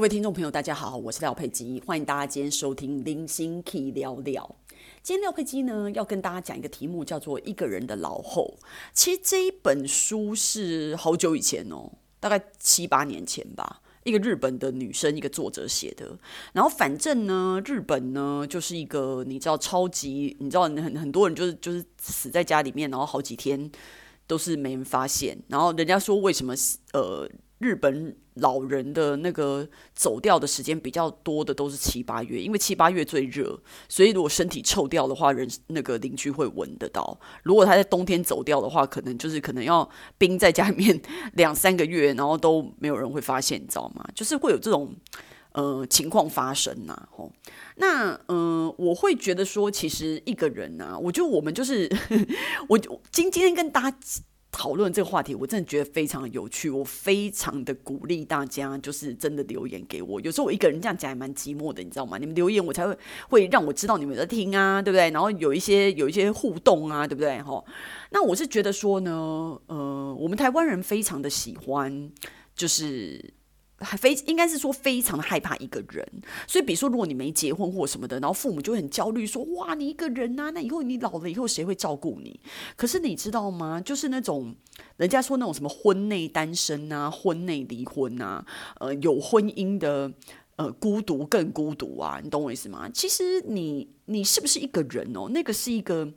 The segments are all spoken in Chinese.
各位听众朋友，大家好，我是廖佩基，欢迎大家今天收听《零星 Key 聊聊》。今天廖佩基呢要跟大家讲一个题目，叫做《一个人的老后》。其实这一本书是好久以前哦，大概七八年前吧，一个日本的女生，一个作者写的。然后反正呢，日本呢就是一个你知道超级，你知道很很多人就是就是死在家里面，然后好几天都是没人发现。然后人家说为什么呃？日本老人的那个走掉的时间比较多的都是七八月，因为七八月最热，所以如果身体臭掉的话，人那个邻居会闻得到。如果他在冬天走掉的话，可能就是可能要冰在家里面两三个月，然后都没有人会发现，你知道吗？就是会有这种呃情况发生呐、啊。吼，那嗯、我会觉得说，其实一个人呐、啊，我就我们就是呵呵 我今今天跟大家。讨论这个话题，我真的觉得非常有趣。我非常的鼓励大家，就是真的留言给我。有时候我一个人这样讲也蛮寂寞的，你知道吗？你们留言我才会会让我知道你们在听啊，对不对？然后有一些有一些互动啊，对不对？哈，那我是觉得说呢，呃，我们台湾人非常的喜欢，就是。还非应该是说非常的害怕一个人，所以比如说如果你没结婚或什么的，然后父母就很焦虑，说哇你一个人呐、啊，那以后你老了以后谁会照顾你？可是你知道吗？就是那种人家说那种什么婚内单身啊，婚内离婚啊，呃有婚姻的呃孤独更孤独啊，你懂我意思吗？其实你你是不是一个人哦？那个是一个。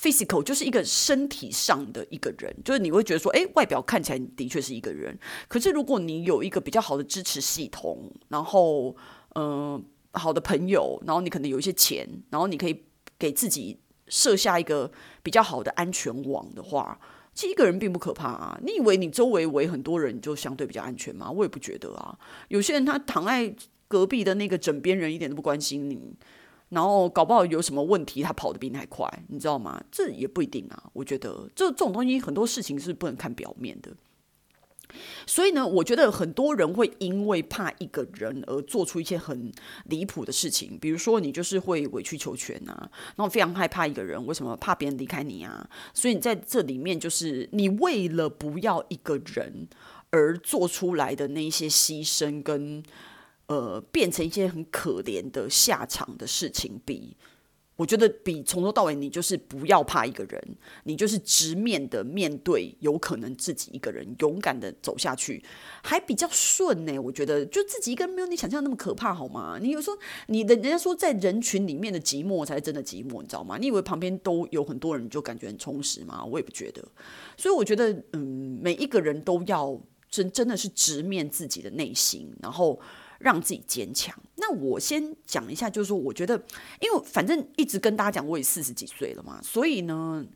Physical 就是一个身体上的一个人，就是你会觉得说，诶，外表看起来的确是一个人，可是如果你有一个比较好的支持系统，然后，嗯、好的朋友，然后你可能有一些钱，然后你可以给自己设下一个比较好的安全网的话，其实一个人并不可怕啊。你以为你周围围很多人就相对比较安全吗？我也不觉得啊。有些人他躺在隔壁的那个枕边人一点都不关心你。然后搞不好有什么问题，他跑得比你还快，你知道吗？这也不一定啊。我觉得这这种东西，很多事情是不能看表面的。所以呢，我觉得很多人会因为怕一个人而做出一些很离谱的事情，比如说你就是会委曲求全啊，然后非常害怕一个人，为什么？怕别人离开你啊。所以你在这里面，就是你为了不要一个人而做出来的那些牺牲跟。呃，变成一些很可怜的下场的事情，比我觉得比从头到尾你就是不要怕一个人，你就是直面的面对有可能自己一个人勇敢的走下去，还比较顺呢。我觉得就自己一个人没有你想象那么可怕，好吗？你有时候你的人家说在人群里面的寂寞才是真的寂寞，你知道吗？你以为旁边都有很多人就感觉很充实吗？我也不觉得。所以我觉得，嗯，每一个人都要真真的是直面自己的内心，然后。让自己坚强。那我先讲一下，就是说，我觉得，因为反正一直跟大家讲，我也四十几岁了嘛，所以呢。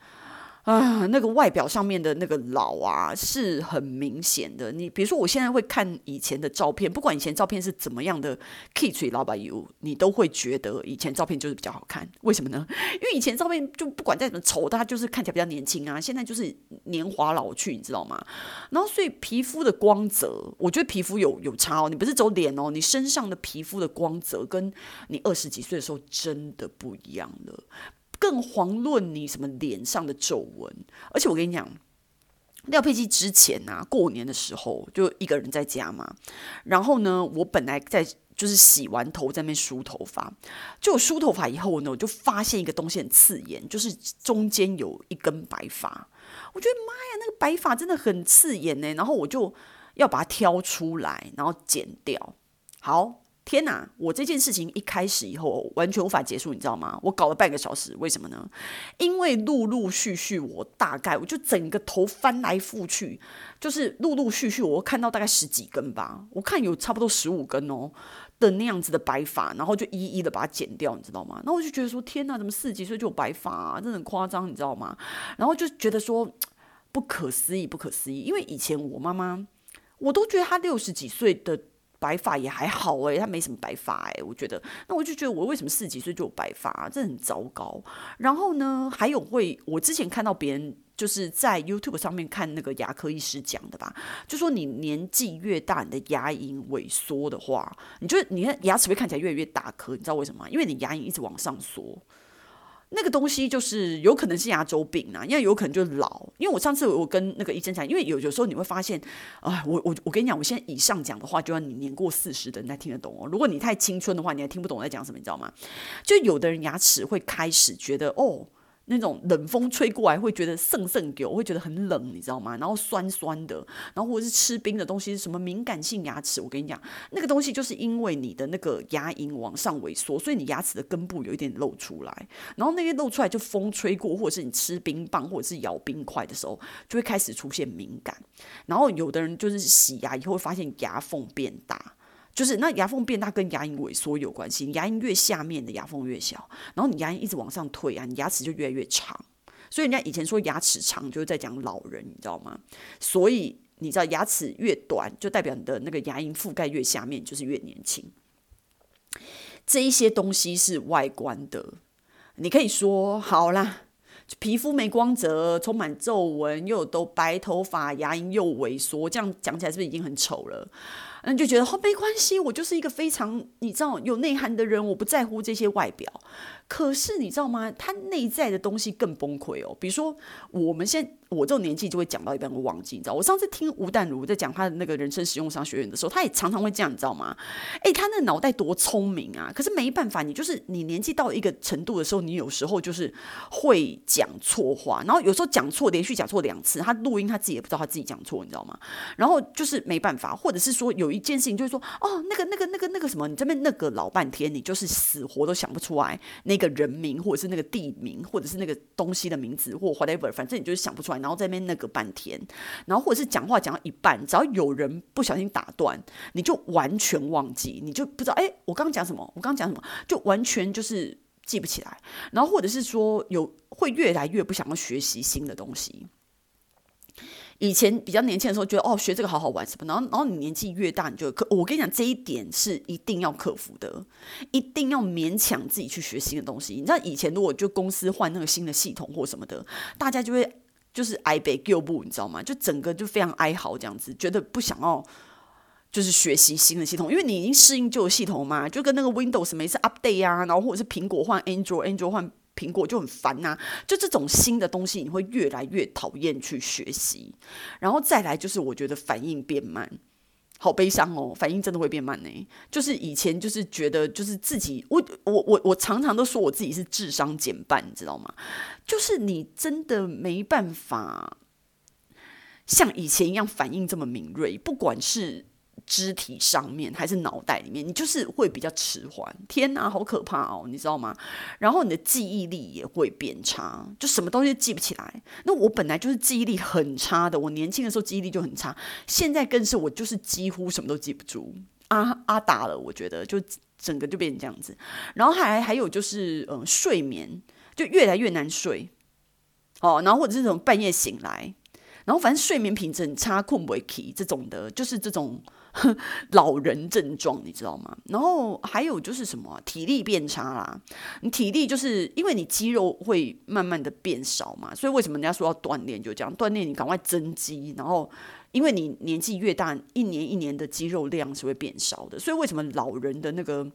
啊，那个外表上面的那个老啊，是很明显的。你比如说，我现在会看以前的照片，不管以前照片是怎么样的，kitsch 老板油，你都会觉得以前照片就是比较好看。为什么呢？因为以前照片就不管再怎么丑，它就是看起来比较年轻啊。现在就是年华老去，你知道吗？然后所以皮肤的光泽，我觉得皮肤有有差哦。你不是走脸哦，你身上的皮肤的光泽跟你二十几岁的时候真的不一样了。更遑论你什么脸上的皱纹，而且我跟你讲，廖佩基之前啊，过年的时候就一个人在家嘛，然后呢，我本来在就是洗完头在那边梳头发，就梳头发以后呢，我就发现一个东西很刺眼，就是中间有一根白发，我觉得妈呀，那个白发真的很刺眼呢，然后我就要把它挑出来，然后剪掉，好。天哪！我这件事情一开始以后完全无法结束，你知道吗？我搞了半个小时，为什么呢？因为陆陆续续，我大概我就整个头翻来覆去，就是陆陆续续，我看到大概十几根吧，我看有差不多十五根哦的那样子的白发，然后就一一的把它剪掉，你知道吗？那我就觉得说，天哪，怎么四十几岁就有白发啊？真的很夸张，你知道吗？然后就觉得说不可思议，不可思议，因为以前我妈妈，我都觉得她六十几岁的。白发也还好哎、欸，他没什么白发哎、欸，我觉得，那我就觉得我为什么四十几岁就有白发啊？这很糟糕。然后呢，还有会，我之前看到别人就是在 YouTube 上面看那个牙科医师讲的吧，就说你年纪越大，你的牙龈萎缩的话，你就你看牙齿会看起来越来越大颗，你知道为什么吗？因为你牙龈一直往上缩。那个东西就是有可能是牙周病啊，因为有可能就是老。因为我上次我跟那个医生讲，因为有有时候你会发现，啊，我我我跟你讲，我现在以上讲的话，就要你年过四十的人才听得懂哦。如果你太青春的话，你还听不懂我在讲什么，你知道吗？就有的人牙齿会开始觉得哦。那种冷风吹过来会觉得涩涩给我会觉得很冷，你知道吗？然后酸酸的，然后或者是吃冰的东西，什么敏感性牙齿，我跟你讲，那个东西就是因为你的那个牙龈往上萎缩，所以你牙齿的根部有一点露出来，然后那些露出来就风吹过，或者是你吃冰棒或者是咬冰块的时候，就会开始出现敏感，然后有的人就是洗牙以后会发现牙缝变大。就是那牙缝变大跟牙龈萎缩有关系，牙龈越下面的牙缝越小，然后你牙龈一直往上推啊，你牙齿就越来越长。所以人家以前说牙齿长就是在讲老人，你知道吗？所以你知道牙齿越短就代表你的那个牙龈覆盖越下面就是越年轻。这一些东西是外观的，你可以说好啦，皮肤没光泽，充满皱纹，又都白头发，牙龈又萎缩，这样讲起来是不是已经很丑了？那就觉得哦，没关系，我就是一个非常你知道有内涵的人，我不在乎这些外表。可是你知道吗？他内在的东西更崩溃哦。比如说，我们现在我这种年纪就会讲到一半会忘记，你知道？我上次听吴淡如在讲他的那个人生实用商学院的时候，他也常常会这样，你知道吗？诶，他那脑袋多聪明啊！可是没办法，你就是你年纪到一个程度的时候，你有时候就是会讲错话，然后有时候讲错，连续讲错两次，他录音他自己也不知道他自己讲错，你知道吗？然后就是没办法，或者是说有一件事情就是说，哦，那个那个那个那个什么，你这边那个老半天，你就是死活都想不出来那个人名，或者是那个地名，或者是那个东西的名字，或 whatever，反正你就是想不出来，然后在那边那个半天，然后或者是讲话讲到一半，只要有人不小心打断，你就完全忘记，你就不知道，哎，我刚讲什么？我刚讲什么？就完全就是记不起来，然后或者是说有会越来越不想要学习新的东西。以前比较年轻的时候，觉得哦，学这个好好玩什么，然后然后你年纪越大，你就克。我跟你讲，这一点是一定要克服的，一定要勉强自己去学新的东西。你知道以前如果就公司换那个新的系统或什么的，大家就会就是哀悲旧不，你知道吗？就整个就非常哀嚎这样子，觉得不想要就是学习新的系统，因为你已经适应旧的系统嘛，就跟那个 Windows 每次 update 啊，然后或者是苹果换 Android，Android 换。苹果就很烦呐、就这种新的东西，你会越来越讨厌去学习。然后再来就是，我觉得反应变慢，好悲伤哦，反应真的会变慢呢。就是以前就是觉得就是自己，我我我我常常都说我自己是智商减半，你知道吗？就是你真的没办法像以前一样反应这么敏锐，不管是。肢体上面还是脑袋里面，你就是会比较迟缓。天哪，好可怕哦，你知道吗？然后你的记忆力也会变差，就什么东西记不起来。那我本来就是记忆力很差的，我年轻的时候记忆力就很差，现在更是我就是几乎什么都记不住。阿阿达了，我觉得就整个就变成这样子。然后还还有就是，嗯、睡眠就越来越难睡。哦，然后或者是这种半夜醒来，然后反正睡眠品质很差，困不起这种的，就是这种。老人症状，你知道吗？然后还有就是什么体力变差啦。你体力就是因为你肌肉会慢慢的变少嘛，所以为什么人家说要锻炼？就这样锻炼，你赶快增肌。然后因为你年纪越大，一年一年的肌肉量是会变少的，所以为什么老人的那个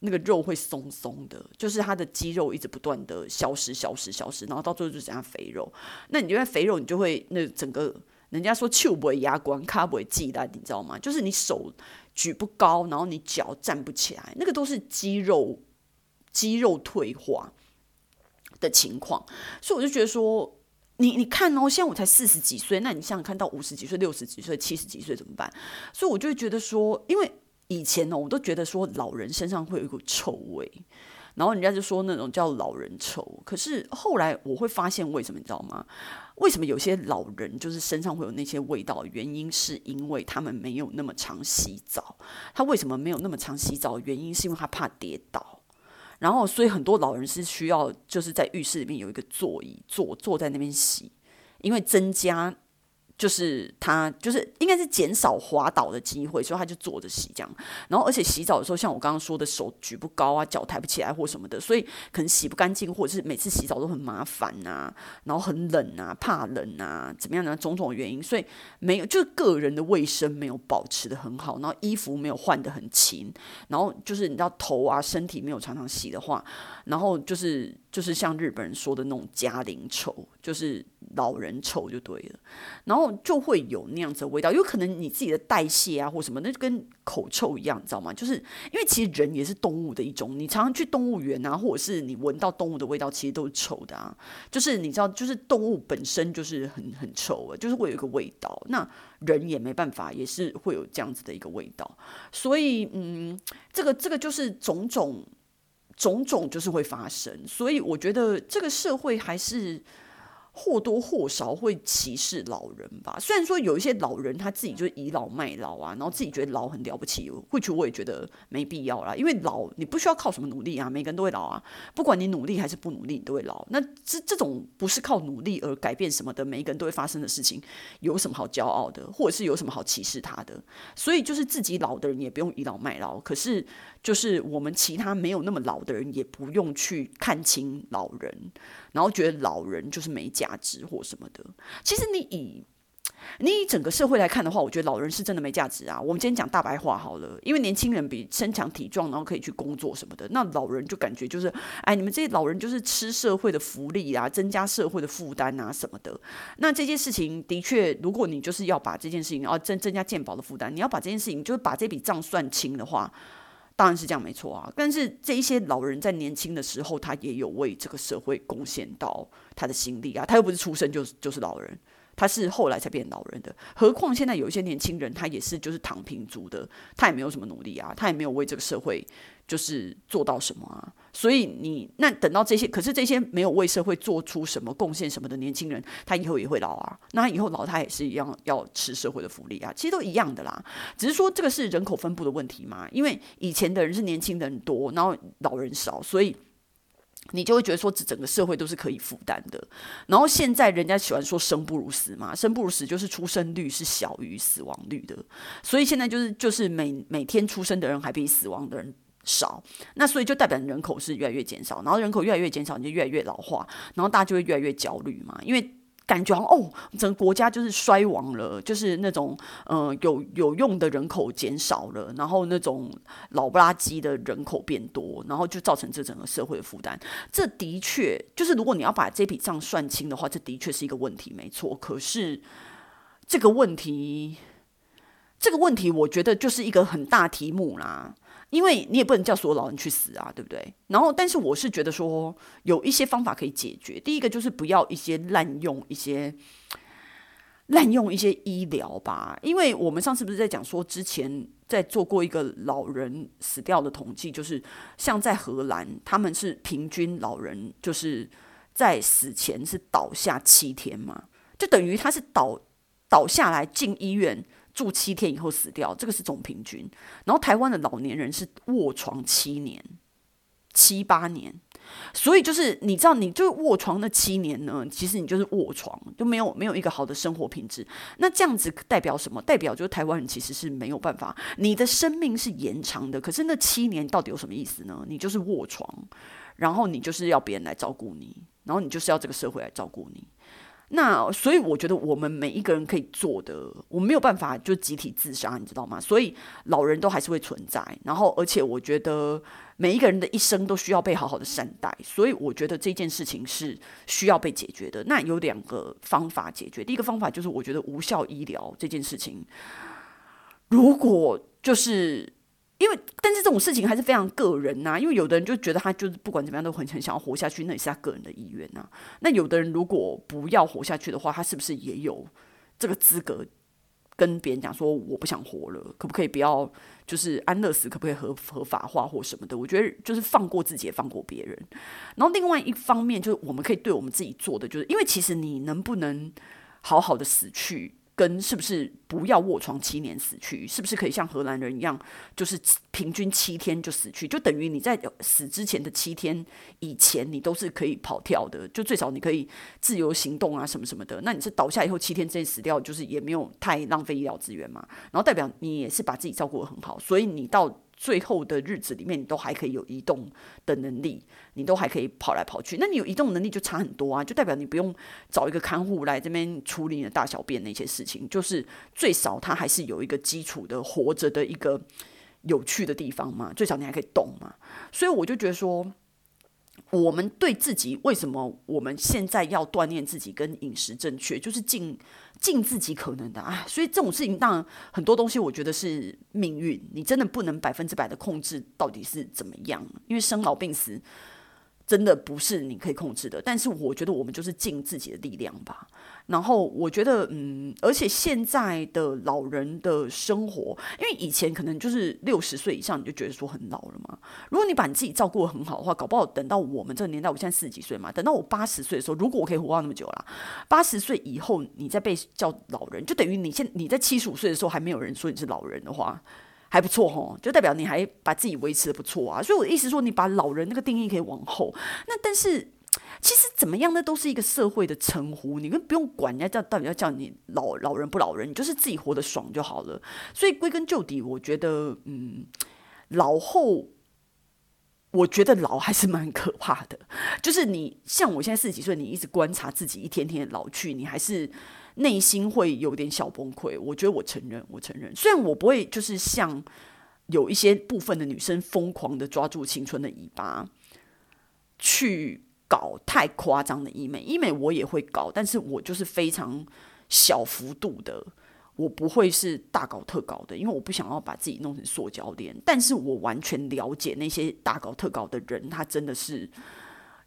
那个肉会松松的？就是他的肌肉一直不断的消失、消失、消失，然后到最后就剩下肥肉。那你因为肥肉，你就会那整个。人家说手不会压光，卡不会记得，你知道吗？就是你手举不高，然后你脚站不起来，那个都是肌肉肌肉退化的情况。所以我就觉得说，你你看哦，现在我才四十几岁，那你想想看到五十几岁、六十几岁、七十几岁怎么办？所以我就觉得说，因为以前呢，我都觉得说老人身上会有一股臭味。然后人家就说那种叫老人臭，可是后来我会发现为什么你知道吗？为什么有些老人就是身上会有那些味道？原因是因为他们没有那么常洗澡。他为什么没有那么常洗澡？原因是因为他怕跌倒。然后所以很多老人是需要就是在浴室里面有一个座椅坐坐在那边洗，因为增加就是他就是应该是减少滑倒的机会，所以他就坐着洗这样。然后而且洗澡的时候，像我刚刚说的手举不高啊，脚抬不起来或什么的，所以可能洗不干净，或者是每次洗澡都很麻烦呐、啊，然后很冷啊，怕冷啊，怎么样呢？种种原因，所以没有就是个人的卫生没有保持得很好，然后衣服没有换得很勤，然后就是你知道头啊身体没有常常洗的话，然后就是。就是像日本人说的那种家龄臭，就是老人臭就对了，然后就会有那样子的味道，有可能你自己的代谢啊或什么，那就跟口臭一样，你知道吗？就是因为其实人也是动物的一种，你常常去动物园啊，或者是你闻到动物的味道，其实都是臭的啊。就是你知道，就是动物本身就是很很臭啊，就是会有一个味道，那人也没办法，也是会有这样子的一个味道。所以，嗯，这个这个就是种种。种种就是会发生，所以我觉得这个社会还是或多或少会歧视老人吧。虽然说有一些老人他自己就倚老卖老啊，然后自己觉得老很了不起，或许我也觉得没必要啦。因为老你不需要靠什么努力啊，每个人都会老啊，不管你努力还是不努力，你都会老。那这这种不是靠努力而改变什么的，每一个人都会发生的事情，有什么好骄傲的，或者是有什么好歧视他的？所以就是自己老的人也不用倚老卖老，可是就是我们其他没有那么老的人也不用去看轻老人。然后觉得老人就是没价值或什么的，其实你以你以整个社会来看的话，我觉得老人是真的没价值啊。我们今天讲大白话好了，因为年轻人比身强体壮，然后可以去工作什么的，那老人就感觉就是，哎，你们这些老人就是吃社会的福利啊，增加社会的负担啊什么的。那这件事情的确，如果你就是要把这件事情啊增增加健保的负担，你要把这件事情就是把这笔账算清的话。当然是这样，没错啊。但是这一些老人在年轻的时候，他也有为这个社会贡献到他的心力啊。他又不是出生就是就是老人，他是后来才变老人的。何况现在有一些年轻人，他也是就是躺平族的，他也没有什么努力啊，他也没有为这个社会。就是做到什么啊？所以你那等到这些，可是这些没有为社会做出什么贡献什么的年轻人，他以后也会老啊。那以后老他也是一样要吃社会的福利啊，其实都一样的啦。只是说这个是人口分布的问题嘛，因为以前的人是年轻人多，然后老人少，所以你就会觉得说整个社会都是可以负担的。然后现在人家喜欢说生不如死嘛，生不如死就是出生率是小于死亡率的，所以现在就是就是每每天出生的人还比死亡的人少，那所以就代表人口是越来越减少，然后人口越来越减少，你就越来越老化，然后大家就会越来越焦虑嘛，因为感觉哦，整个国家就是衰亡了，就是那种呃有有用的人口减少了，然后那种老不拉几的人口变多，然后就造成这整个社会的负担。这的确就是如果你要把这笔账算清的话，这的确是一个问题，没错。可是这个问题，这个问题，我觉得就是一个很大题目啦。因为你也不能叫所有老人去死啊，对不对？然后，但是我是觉得说有一些方法可以解决。第一个就是不要一些滥用一些滥用一些医疗吧。因为我们上次不是在讲说，之前在做过一个老人死掉的统计，就是像在荷兰，他们是平均老人就是在死前是倒下七天嘛，就等于他是倒倒下来进医院。住七天以后死掉，这个是总平均。然后台湾的老年人是卧床七年、七八年，所以就是你知道，你就卧床那七年呢，其实你就是卧床，就没有没有一个好的生活品质。那这样子代表什么？代表就是台湾人其实是没有办法，你的生命是延长的，可是那七年到底有什么意思呢？你就是卧床，然后你就是要别人来照顾你，然后你就是要这个社会来照顾你。那所以我觉得我们每一个人可以做的，我没有办法就集体自杀，你知道吗？所以老人都还是会存在，然后而且我觉得每一个人的一生都需要被好好的善待，所以我觉得这件事情是需要被解决的。那有两个方法解决，第一个方法就是我觉得无效医疗这件事情，如果就是。因为，但是这种事情还是非常个人呐、因为有的人就觉得他就是不管怎么样都很很想要活下去，那也是他个人的意愿呐、那有的人如果不要活下去的话，他是不是也有这个资格跟别人讲说我不想活了？可不可以不要就是安乐死？可不可以合合法化或什么的？我觉得就是放过自己，也放过别人。然后另外一方面，就是我们可以对我们自己做的，就是因为其实你能不能好好的死去？跟是不是不要卧床七年死去，是不是可以像荷兰人一样，就是平均七天就死去，就等于你在死之前的七天以前，你都是可以跑跳的，就最少你可以自由行动啊什么什么的。那你是倒下以后七天之内死掉，就是也没有太浪费医疗资源嘛。然后代表你也是把自己照顾得很好，所以你到。最后的日子里面，你都还可以有移动的能力，你都还可以跑来跑去。那你有移动能力就差很多啊，就代表你不用找一个看护来这边处理你的大小便那些事情，就是最少他还是有一个基础的活着的一个有趣的地方嘛，最少你还可以动嘛。所以我就觉得说。我们对自己为什么我们现在要锻炼自己跟饮食正确，就是尽尽自己可能的啊。所以这种事情，当然很多东西，我觉得是命运，你真的不能百分之百的控制到底是怎么样，因为生老病死。真的不是你可以控制的，但是我觉得我们就是尽自己的力量吧。然后我觉得，嗯，而且现在的老人的生活，因为以前可能就是六十岁以上你就觉得说很老了嘛。如果你把你自己照顾得很好的话，搞不好等到我们这个年代，我现在四十几岁嘛，等到我八十岁的时候，如果我可以活到那么久啦，八十岁以后你再被叫老人，就等于你现你在七十五岁的时候还没有人说你是老人的话。还不错吼，就代表你还把自己维持的不错啊。所以我的意思说，你把老人那个定义可以往后。那但是其实怎么样呢？都是一个社会的称呼，你跟不用管人家叫到底要叫你老老人不老人，你就是自己活得爽就好了。所以归根究底，我觉得嗯，老后我觉得老还是蛮可怕的。就是你像我现在四十几岁，你一直观察自己一天天老去，你还是。内心会有点小崩溃，我觉得我承认，我承认。虽然我不会就是像有一些部分的女生疯狂的抓住青春的尾巴去搞太夸张的医美，医美我也会搞，但是我就是非常小幅度的，我不会是大搞特搞的，因为我不想要把自己弄成塑胶脸。但是我完全了解那些大搞特搞的人，他真的是。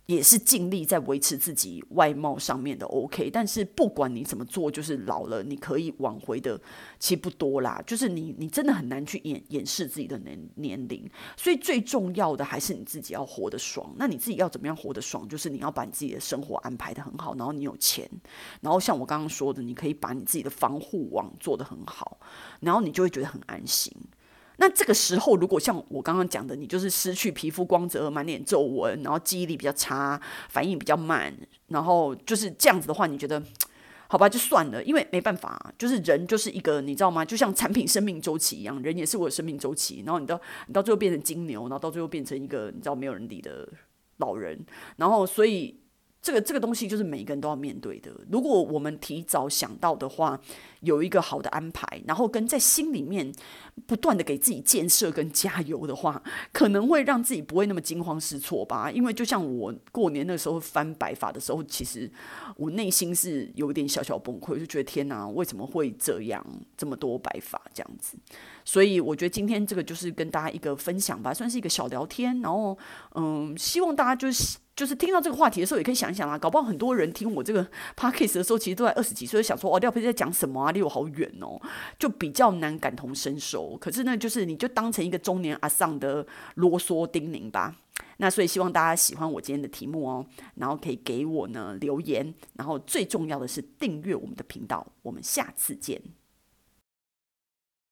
也是尽力在维持自己外貌上面的 OK，但是不管你怎么做，就是老了你可以挽回的其实不多啦。就是你你真的很难去掩掩饰自己的年年龄，所以最重要的还是你自己要活得爽。那你自己要怎么样活得爽？就是你要把你自己的生活安排得很好，然后你有钱，然后像我刚刚说的，你可以把你自己的防护网做得很好，然后你就会觉得很安心。那这个时候，如果像我刚刚讲的，你就是失去皮肤光泽、满脸皱纹，然后记忆力比较差、反应比较慢，然后就是这样子的话，你觉得好吧，就算了，因为没办法，就是人就是一个，你知道吗？就像产品生命周期一样，人也是我的生命周期。然后你到你到最后变成金牛，然后到最后变成一个你知道没有人理的老人，然后所以。这个这个东西就是每一个人都要面对的。如果我们提早想到的话，有一个好的安排，然后跟在心里面不断的给自己建设跟加油的话，可能会让自己不会那么惊慌失措吧。因为就像我过年那时候翻白发的时候，其实我内心是有点小小崩溃，就觉得天哪，为什么会这样？这么多白发这样子。所以我觉得今天这个就是跟大家一个分享吧，算是一个小聊天。然后嗯，希望大家就是。就是听到这个话题的时候，也可以想一想啊，搞不好很多人听我这个 podcast 的时候，其实都在二十几岁，想说哦，廖佩在讲什么啊，离我好远哦，就比较难感同身受。可是呢，就是你就当成一个中年阿桑的啰嗦叮咛吧。那所以希望大家喜欢我今天的题目哦，然后可以给我呢留言，然后最重要的是订阅我们的频道。我们下次见。